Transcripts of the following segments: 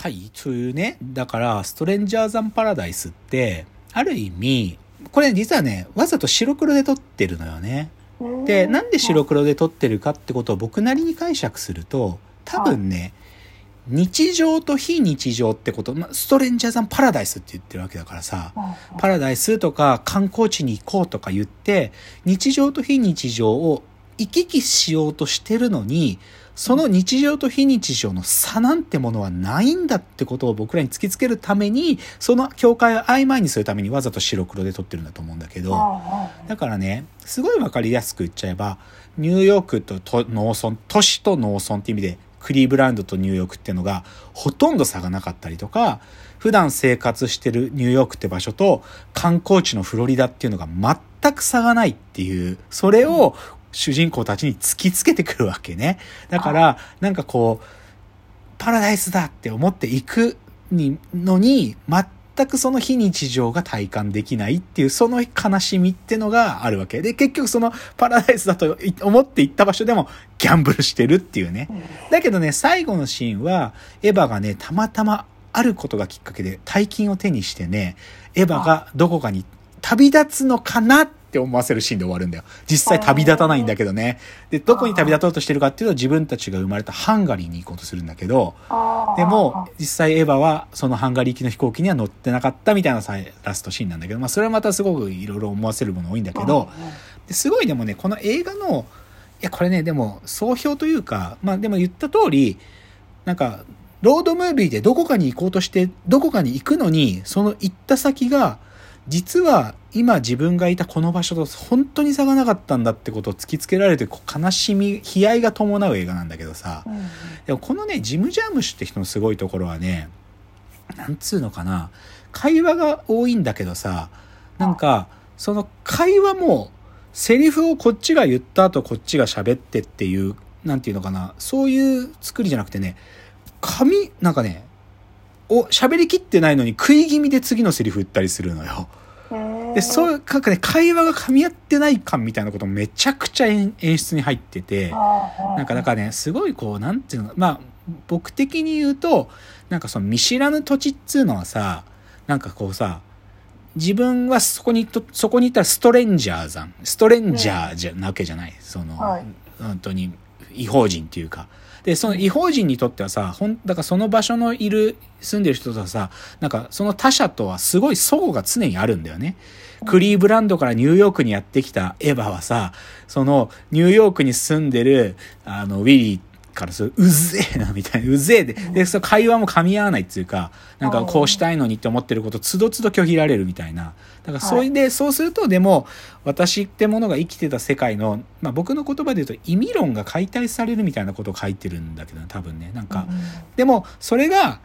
はい、というね、だから、ストレンジャーザンパラダイスって、ある意味、これ実はね、わざと白黒で撮ってるのよね。で、なんで白黒で撮ってるかってことを僕なりに解釈すると、多分ね、日常と非日常ってこと、まあ、ストレンジャーザンパラダイスって言ってるわけだからさ、パラダイスとか観光地に行こうとか言って、日常と非日常を行き来しようとしてるのに、その日常と非日常の差なんてものはないんだってことを僕らに突きつけるために、その境界を曖昧にするためにわざと白黒で撮ってるんだと思うんだけど、だからね、すごいわかりやすく言っちゃえば、ニューヨークとと農村、都市と農村って意味で、クリーブランドとニューヨークっていうのがほとんど差がなかったりとか、普段生活してるニューヨークって場所と観光地のフロリダっていうのが全く差がないっていう、それを主人公たちに突きつけてくるわけね。だから、なんかこう、パラダイスだって思っていくにのに、全くその非日常が体感できないっていう、その悲しみってのがあるわけで、結局そのパラダイスだと思って行った場所でもギャンブルしてるっていうね。だけどね、最後のシーンは、エヴァがね、たまたまあることがきっかけで大金を手にしてね、エヴァがどこかに旅立つのかなって思わせるシーンで終わるんだよ。実際旅立たないんだけどね。で、どこに旅立とうとしてるかっていうと自分たちが生まれたハンガリーに行こうとするんだけど、でも、実際エヴァはそのハンガリー行きの飛行機には乗ってなかったみたいなさラストシーンなんだけど、まあそれはまたすごくいろいろ思わせるもの多いんだけど、ですごいでもね、この映画の、いや、これね、でも、総評というか、まあでも言った通り、なんか、ロードムービーでどこかに行こうとして、どこかに行くのに、その行った先が、実は今自分がいたこの場所と本当に差がなかったんだってことを突きつけられて、悲しみ、悲哀が伴う映画なんだけどさ、でもこのね、ジム・ジャームシュって人のすごいところはね、なんつうのかな、会話が多いんだけどさ、なんか、その会話も、セリフをこっちが言った後こっちが喋ってっていう、なんていうのかな、そういう作りじゃなくてね、紙、なんかね、お、喋りきってないのに食い気味で次のセリフ言ったりするのよ。で、そういう、なんかね、会話が噛み合ってない感みたいなこともめちゃくちゃ演演出に入ってて、なんかだからね、すごいこう、なんていうの、まあ、僕的に言うと、なんかその見知らぬ土地っつうのはさ、なんかこうさ、自分はそこにと、そこにいたらストレンジャーザン、ストレンジャーじゃなわけじゃない。その、はい。本当に違法人っていうか。で、その違法人にとってはさ、ほん、だからその場所のいる、住んでる人とはさ、なんかその他者とはすごい相互が常にあるんだよね。クリーブランドからニューヨークにやってきたエヴァはさ、そのニューヨークに住んでる、あの、ウィリーからするうぜえな、みたいな、うぜえで、で、その会話も噛み合わないっていうか、なんかこうしたいのにって思ってることつどつど拒否られるみたいな。だからそれで、そうすると、でも、私ってものが生きてた世界の、まあ僕の言葉で言うと意味論が解体されるみたいなことを書いてるんだけど、多分ね、なんか、でも、それが、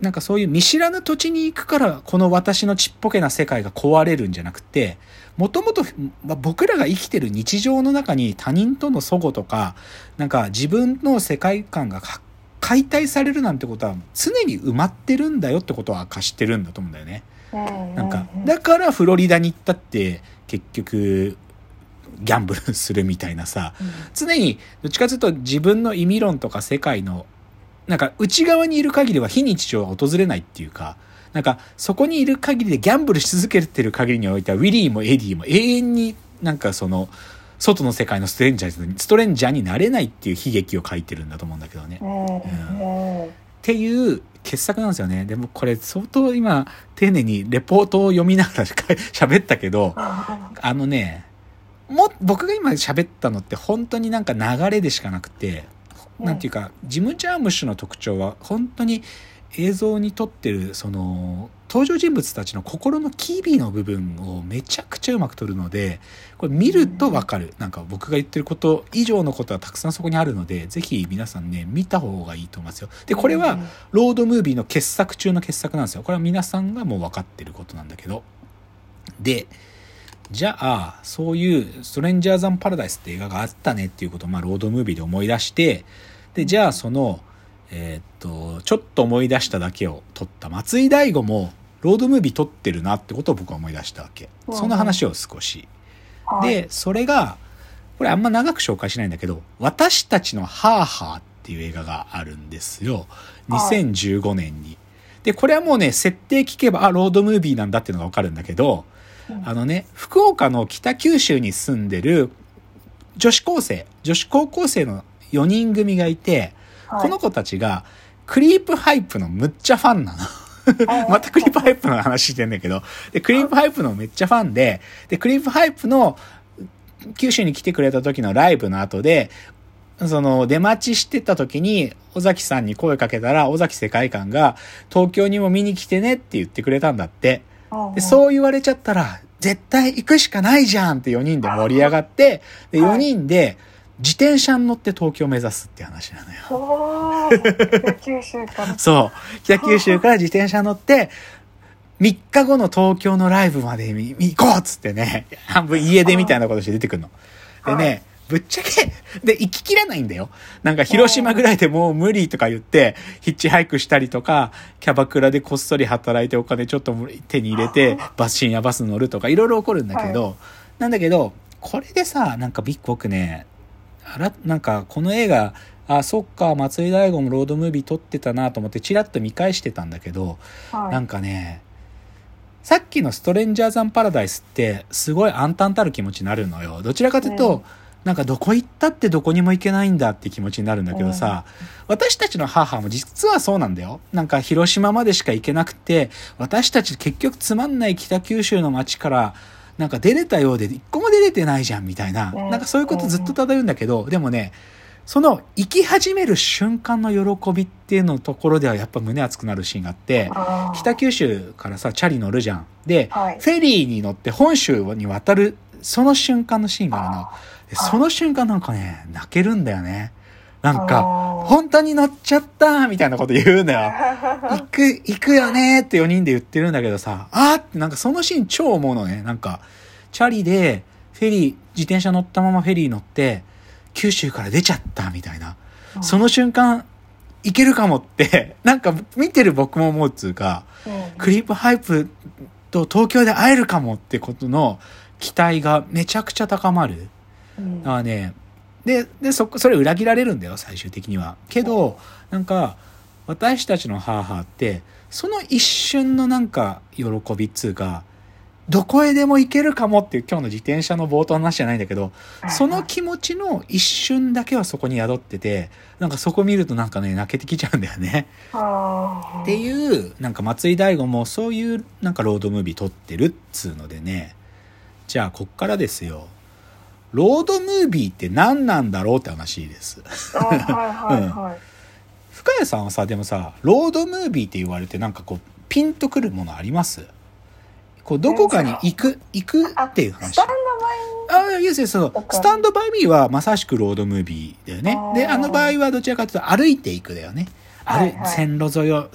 なんかそういう見知らぬ土地に行くから、この私のちっぽけな世界が壊れるんじゃなくて、もともと、まあ僕らが生きてる日常の中に他人との齟齬とか、なんか自分の世界観がか解体されるなんてことは常に埋まってるんだよってことは明かしてるんだと思うんだよね。なんか、だからフロリダに行ったって結局、ギャンブルするみたいなさ、常にどっちかというと自分の意味論とか世界のなんか内側にいる限りは非日常は訪れないっていうか、なんかそこにいる限りでギャンブルし続けてる限りにおいてはウィリーもエディも永遠になんかその外の世界のストレンジャーに、ストレンジャーになれないっていう悲劇を書いてるんだと思うんだけどね。っていう傑作なんですよね。でもこれ相当今丁寧にレポートを読みながら喋ったけど、あのね、も、僕が今喋ったのって本当になんか流れでしかなくて、なんていうか、ジム・ジャームッシュの特徴は本当に映像に撮ってるその登場人物たちの心の機微の部分をめちゃくちゃうまく撮るのでこれ見るとわかる。なんか僕が言ってること以上のことはたくさんそこにあるのでぜひ皆さんね見た方がいいと思いますよ。でこれはロードムービーの傑作中の傑作なんですよ。これは皆さんがもう分かってることなんだけど。でじゃあそういう「ストレンジャーザン・パラダイス」って映画があったねっていうことを、まあ、ロードムービーで思い出してでじゃあそのえーっと、ちょっと思い出しただけを撮った松井大悟も、ロードムービー撮ってるなってことを僕は思い出したわけ。その話を少し。で、それが、これあんま長く紹介しないんだけど、私たちのハーハーっていう映画があるんですよ。2015年に。で、これはもうね、設定聞けば、あ、ロードムービーなんだっていうのがわかるんだけど、あのね、福岡の北九州に住んでる女子高生、女子高校生の4人組がいて、はいこの子たちが、クリープハイプのむっちゃファンなの。またクリープハイプの話してんだけど、で、クリープハイプのめっちゃファンで、で、クリープハイプの九州に来てくれた時のライブの後で、その、出待ちしてた時に、尾崎さんに声かけたら、尾崎世界観が、東京にも見に来てねって言ってくれたんだって。で、うそう言われちゃったら、絶対行くしかないじゃんって4人で盛り上がって、で、4人で自転車に乗って東京を目指すって話なのよ。おー九州から。そう。北九州から自転車乗って、3日後の東京のライブまで見行こうっつってね、半分家出みたいなことして出てくるの。ではね、ぶっちゃけ、で、行ききらないんだよ。なんか広島ぐらいでもう無理とか言って、ヒッチハイクしたりとか、キャバクラでこっそり働いてお金ちょっと手に入れて、バス、深夜バス乗るとか、いろいろ起こるんだけど、なんだけど、これでさ、なんかビッグ僕ね、あら、なんかこの映画、あ、そっか、松井大悟もロードムービー撮ってたなと思って、チラッと見返してたんだけど、はいなんかね、さっきのストレンジャーザンパラダイスって、すごい暗淡たる気持ちになるのよ。どちらかというと、うんなんかどこ行ったってどこにも行けないんだって気持ちになるんだけどさ、私たちの母も実はそうなんだよ。なんか広島までしか行けなくて、私たち結局つまんない北九州の街から、なんか出れたようで一個も出れてないじゃんみたいな、うんなんかそういうことずっと漂うんだけど、でもね、その行き始める瞬間の喜びっていうのところではやっぱ胸熱くなるシーンがあって、北九州からさ、チャリ乗るじゃん。で、はいフェリーに乗って本州に渡る、その瞬間のシーンがあるの。でその瞬間なんかね、泣けるんだよね。なんか、本当に乗っちゃったみたいなこと言うんだよ。行く、行くよねって4人で言ってるんだけどさ、あーってなんかそのシーン超思うのね。なんか、チャリで、フェリー、自転車乗ったままフェリー乗って、九州から出ちゃったみたいな。その瞬間、いけるかもって、なんか見てる僕も思うっつうか、うんクリープハイプと東京で会えるかもってことの期待がめちゃくちゃ高まる。うんだからね、で、で、そこ、それ裏切られるんだよ、最終的には。けど、なんか、私たちの母って、その一瞬のなんか、喜びっつうか、どこへでも行けるかもっていう今日の自転車の冒頭の話じゃないんだけど、その気持ちの一瞬だけはそこに宿ってて、なんかそこ見るとなんかね、泣けてきちゃうんだよね。あーっていう、なんか松井大悟もそういうなんかロードムービー撮ってるっつうのでね。じゃあ、こっからですよ。ロードムービーって何なんだろうって話です。あはいはいはい。深谷さんはさ、でもさ、ロードムービーって言われてなんかこう、ピンとくるものあります？こう、どこかに行く、行くあっていう話スタン。ドバイ？ああ、いやそうわか。るスタンドバイミーはまさしくロードムービーだよねで、あの場合はどちらかというと歩いていくだよね。歩いはいはい線路沿いを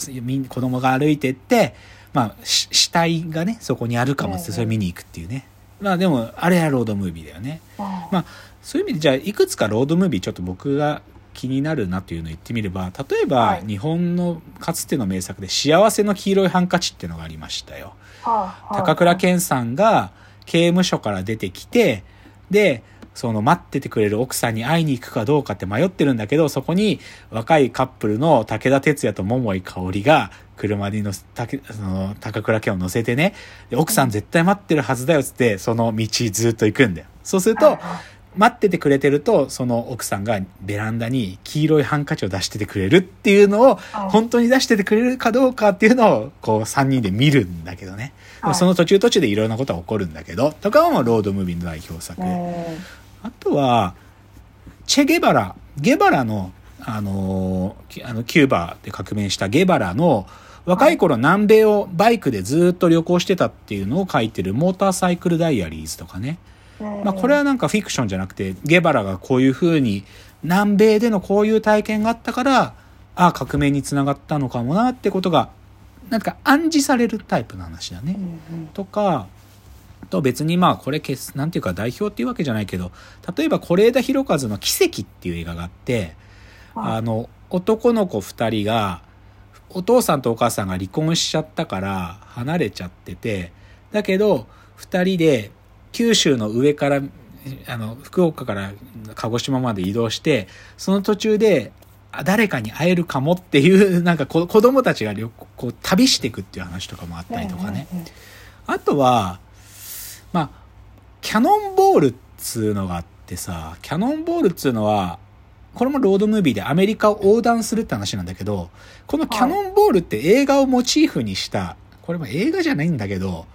子供が歩いてって、まあ、し死体がね、そこにあるかもって、それ見に行くっていうね。まあでも、あれはロードムービーだよね。ままあ、そういう意味で、じゃあ、いくつかロードムービーちょっと僕が気になるなっていうのを言ってみれば、例えば、はい日本のかつての名作で、幸せの黄色いハンカチっていうのがありましたよ。高倉健さんが刑務所から出てきて、で、その待っててくれる奥さんに会いに行くかどうかって迷ってるんだけど、そこに若いカップルの武田鉄矢と桃井かおりが車に乗せ、たけその高倉健を乗せてね、で奥さん絶対待ってるはずだよっつって、その道ずっと行くんだよ。そうすると、待っててくれてると、その奥さんがベランダに黄色いハンカチを出しててくれるっていうのを、本当に出しててくれるかどうかっていうのを、こう3人で見るんだけどね。その途中途中でいろんなことが起こるんだけど、とかはもうロードムービーの代表作。あとは、チェ・ゲバラ。ゲバラの、あのあの、キューバで革命したゲバラの、若い頃南米をバイクでずっと旅行してたっていうのを書いてるモーターサイクルダイアリーズとかね。まあこれはなんかフィクションじゃなくて、ゲバラがこういう風に南米でのこういう体験があったから、ああ、革命につながったのかもなってことが、なんか暗示されるタイプの話だね。とか、と別にまあこれなんていうか代表っていうわけじゃないけど、例えば是枝裕和の奇跡っていう映画があって、あの、男の子二人が、お父さんとお母さんが離婚しちゃったから離れちゃってて、だけど、二人で九州の上から、あの、福岡から鹿児島まで移動して、その途中で誰かに会えるかもっていう、なんかこ子供たちが旅行旅していくっていう話とかもあったりとかね。あとは、まあ、キャノンボールっつうのがあってさ、キャノンボールっつうのは、これもロードムービーでアメリカを横断するって話なんだけど、このキャノンボールって映画をモチーフにした、これも映画じゃないんだけど、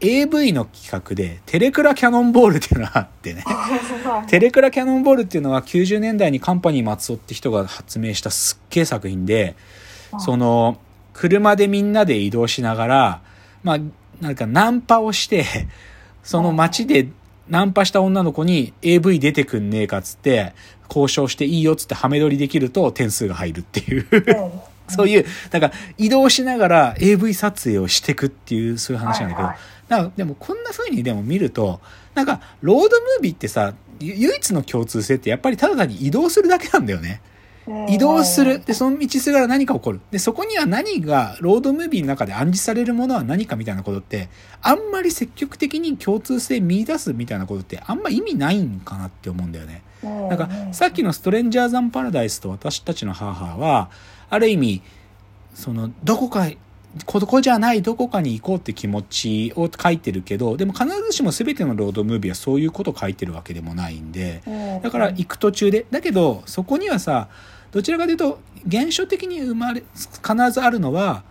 AV の企画で、テレクラキャノンボールっていうのがあってね。テレクラキャノンボールっていうのは90年代にカンパニー松尾って人が発明したすっげえ作品で、その、車でみんなで移動しながら、まあ、なんかナンパをして、その街でナンパした女の子に AV 出てくんねえかっつって、交渉していいよっつってハメ撮りできると点数が入るっていう。そういう、だから移動しながら AV 撮影をしてくっていう、そういう話なんだけど、なんかでもこんな風にでも見ると、なんかロードムービーってさ、ゆ唯一の共通性ってやっぱりただ単に移動するだけなんだよね。移動する。で、その道すがら何か起こる。で、そこには何が、ロードムービーの中で暗示されるものは何かみたいなことって、あんまり積極的に共通性見出すみたいなことってあんま意味ないんかなって思うんだよね。なんか、さっきのストレンジャーザンパラダイスと私たちの母は、ある意味、その、どこか、ここじゃないどこかに行こうって気持ちを書いてるけど、でも必ずしも全てのロードムービーはそういうことを書いてるわけでもないんで、だから行く途中で。だけど、そこにはさ、どちらかというと、現象的に生まれ、必ずあるのは、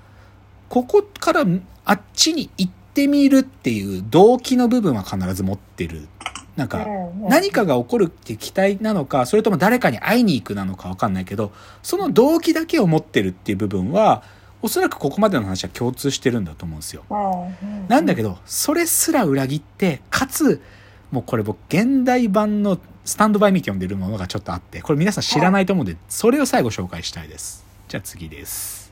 ここからあっちに行ってみるっていう動機の部分は必ず持ってる。なんか、何かが起こるって期待なのか、それとも誰かに会いに行くなのかわかんないけど、その動機だけを持ってるっていう部分は、おそらくここまでの話は共通してるんだと思うんですよ。なんだけど、それすら裏切って、かつ、もうこれ僕、現代版のスタンドバイミーって呼んでるものがちょっとあって、これ皆さん知らないと思うんで、それを最後紹介したいです。じゃあ次です。